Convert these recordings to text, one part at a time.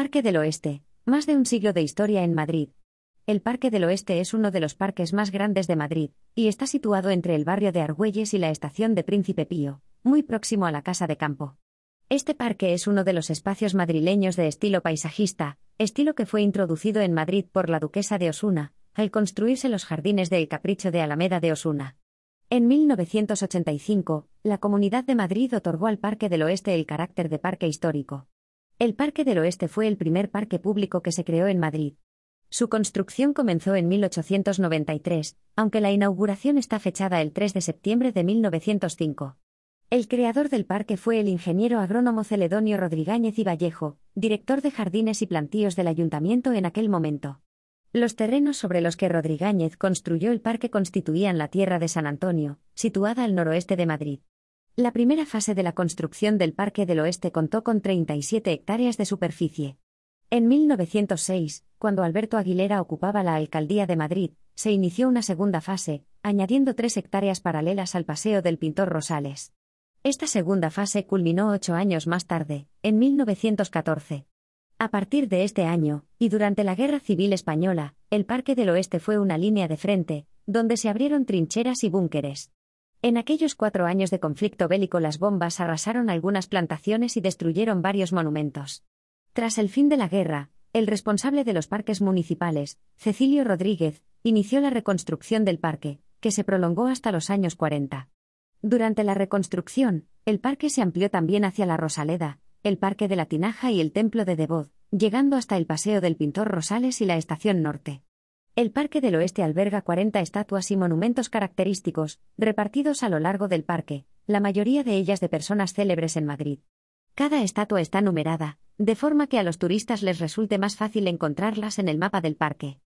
Parque del Oeste. Más de un siglo de historia en Madrid. El Parque del Oeste es uno de los parques más grandes de Madrid, y está situado entre el barrio de Argüelles y la estación de Príncipe Pío, muy próximo a la Casa de Campo. Este parque es uno de los espacios madrileños de estilo paisajista, estilo que fue introducido en Madrid por la duquesa de Osuna, al construirse los jardines del Capricho de Alameda de Osuna. En 1985, la Comunidad de Madrid otorgó al Parque del Oeste el carácter de parque histórico. El Parque del Oeste fue el primer parque público que se creó en Madrid. Su construcción comenzó en 1893, aunque la inauguración está fechada el 3 de septiembre de 1905. El creador del parque fue el ingeniero agrónomo Celedonio Rodríguez y Vallejo, director de jardines y plantíos del ayuntamiento en aquel momento. Los terrenos sobre los que Rodríguez construyó el parque constituían la tierra de San Antonio, situada al noroeste de Madrid. La primera fase de la construcción del Parque del Oeste contó con 37 hectáreas de superficie. En 1906, cuando Alberto Aguilera ocupaba la alcaldía de Madrid, se inició una segunda fase, añadiendo tres hectáreas paralelas al Paseo del Pintor Rosales. Esta segunda fase culminó ocho años más tarde, en 1914. A partir de este año, y durante la Guerra Civil Española, el Parque del Oeste fue una línea de frente, donde se abrieron trincheras y búnkeres. En aquellos cuatro años de conflicto bélico las bombas arrasaron algunas plantaciones y destruyeron varios monumentos. Tras el fin de la guerra, el responsable de los parques municipales, Cecilio Rodríguez, inició la reconstrucción del parque, que se prolongó hasta los años 40. Durante la reconstrucción, el parque se amplió también hacia la Rosaleda, el Parque de la Tinaja y el Templo de Devoz, llegando hasta el Paseo del Pintor Rosales y la Estación Norte. El Parque del Oeste alberga 40 estatuas y monumentos característicos, repartidos a lo largo del parque, la mayoría de ellas de personas célebres en Madrid. Cada estatua está numerada, de forma que a los turistas les resulte más fácil encontrarlas en el mapa del parque.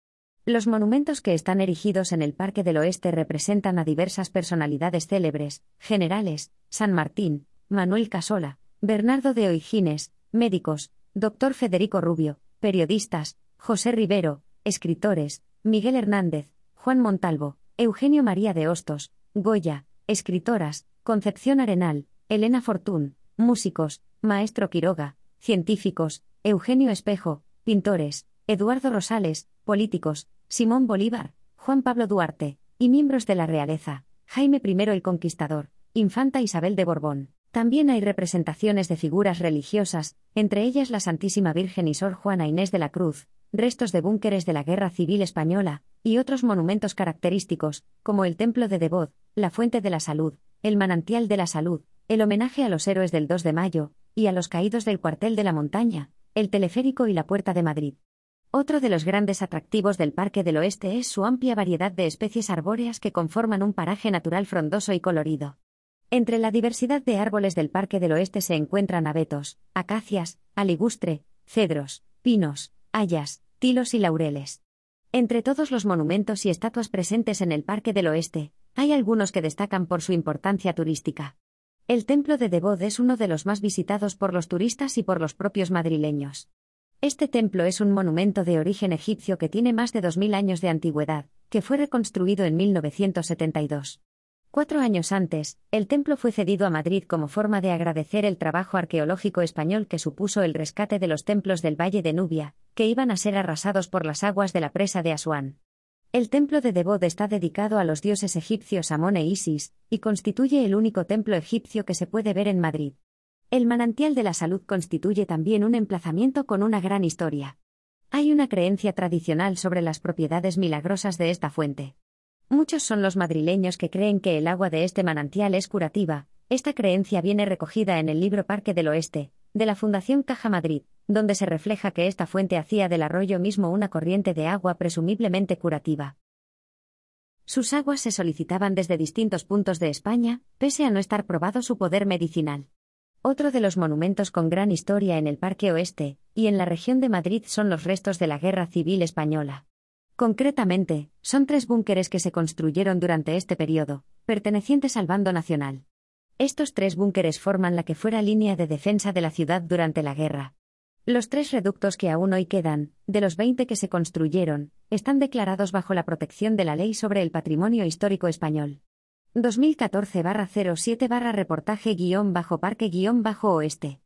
Los monumentos que están erigidos en el Parque del Oeste representan a diversas personalidades célebres, generales, San Martín, Manuel Casola, Bernardo de Oigines, médicos, Dr. Federico Rubio, periodistas, José Rivero, escritores, Miguel Hernández, Juan Montalvo, Eugenio María de Hostos, Goya, escritoras, Concepción Arenal, Elena Fortún, músicos, Maestro Quiroga, científicos, Eugenio Espejo, pintores, Eduardo Rosales, políticos, Simón Bolívar, Juan Pablo Duarte, y miembros de la realeza, Jaime I el Conquistador, Infanta Isabel de Borbón. También hay representaciones de figuras religiosas, entre ellas la Santísima Virgen y Sor Juana Inés de la Cruz, restos de búnkeres de la Guerra Civil Española, y otros monumentos característicos, como el Templo de Devot, la Fuente de la Salud, el Manantial de la Salud, el homenaje a los héroes del 2 de mayo, y a los caídos del cuartel de la montaña, el teleférico y la Puerta de Madrid. Otro de los grandes atractivos del Parque del Oeste es su amplia variedad de especies arbóreas que conforman un paraje natural frondoso y colorido. Entre la diversidad de árboles del Parque del Oeste se encuentran abetos, acacias, aligustre, cedros, pinos, hayas, tilos y laureles. Entre todos los monumentos y estatuas presentes en el Parque del Oeste, hay algunos que destacan por su importancia turística. El Templo de Devod es uno de los más visitados por los turistas y por los propios madrileños. Este templo es un monumento de origen egipcio que tiene más de 2.000 años de antigüedad, que fue reconstruido en 1972. Cuatro años antes, el templo fue cedido a Madrid como forma de agradecer el trabajo arqueológico español que supuso el rescate de los templos del Valle de Nubia, que iban a ser arrasados por las aguas de la presa de Asuán. El templo de Debod está dedicado a los dioses egipcios Amón e Isis, y constituye el único templo egipcio que se puede ver en Madrid. El manantial de la salud constituye también un emplazamiento con una gran historia. Hay una creencia tradicional sobre las propiedades milagrosas de esta fuente. Muchos son los madrileños que creen que el agua de este manantial es curativa. Esta creencia viene recogida en el libro Parque del Oeste, de la Fundación Caja Madrid, donde se refleja que esta fuente hacía del arroyo mismo una corriente de agua presumiblemente curativa. Sus aguas se solicitaban desde distintos puntos de España, pese a no estar probado su poder medicinal. Otro de los monumentos con gran historia en el Parque Oeste, y en la región de Madrid son los restos de la Guerra Civil Española. Concretamente, son tres búnkeres que se construyeron durante este periodo, pertenecientes al bando nacional. Estos tres búnkeres forman la que fuera línea de defensa de la ciudad durante la guerra. Los tres reductos que aún hoy quedan, de los 20 que se construyeron, están declarados bajo la protección de la Ley sobre el Patrimonio Histórico Español. 2014-07-reportaje-parque-oeste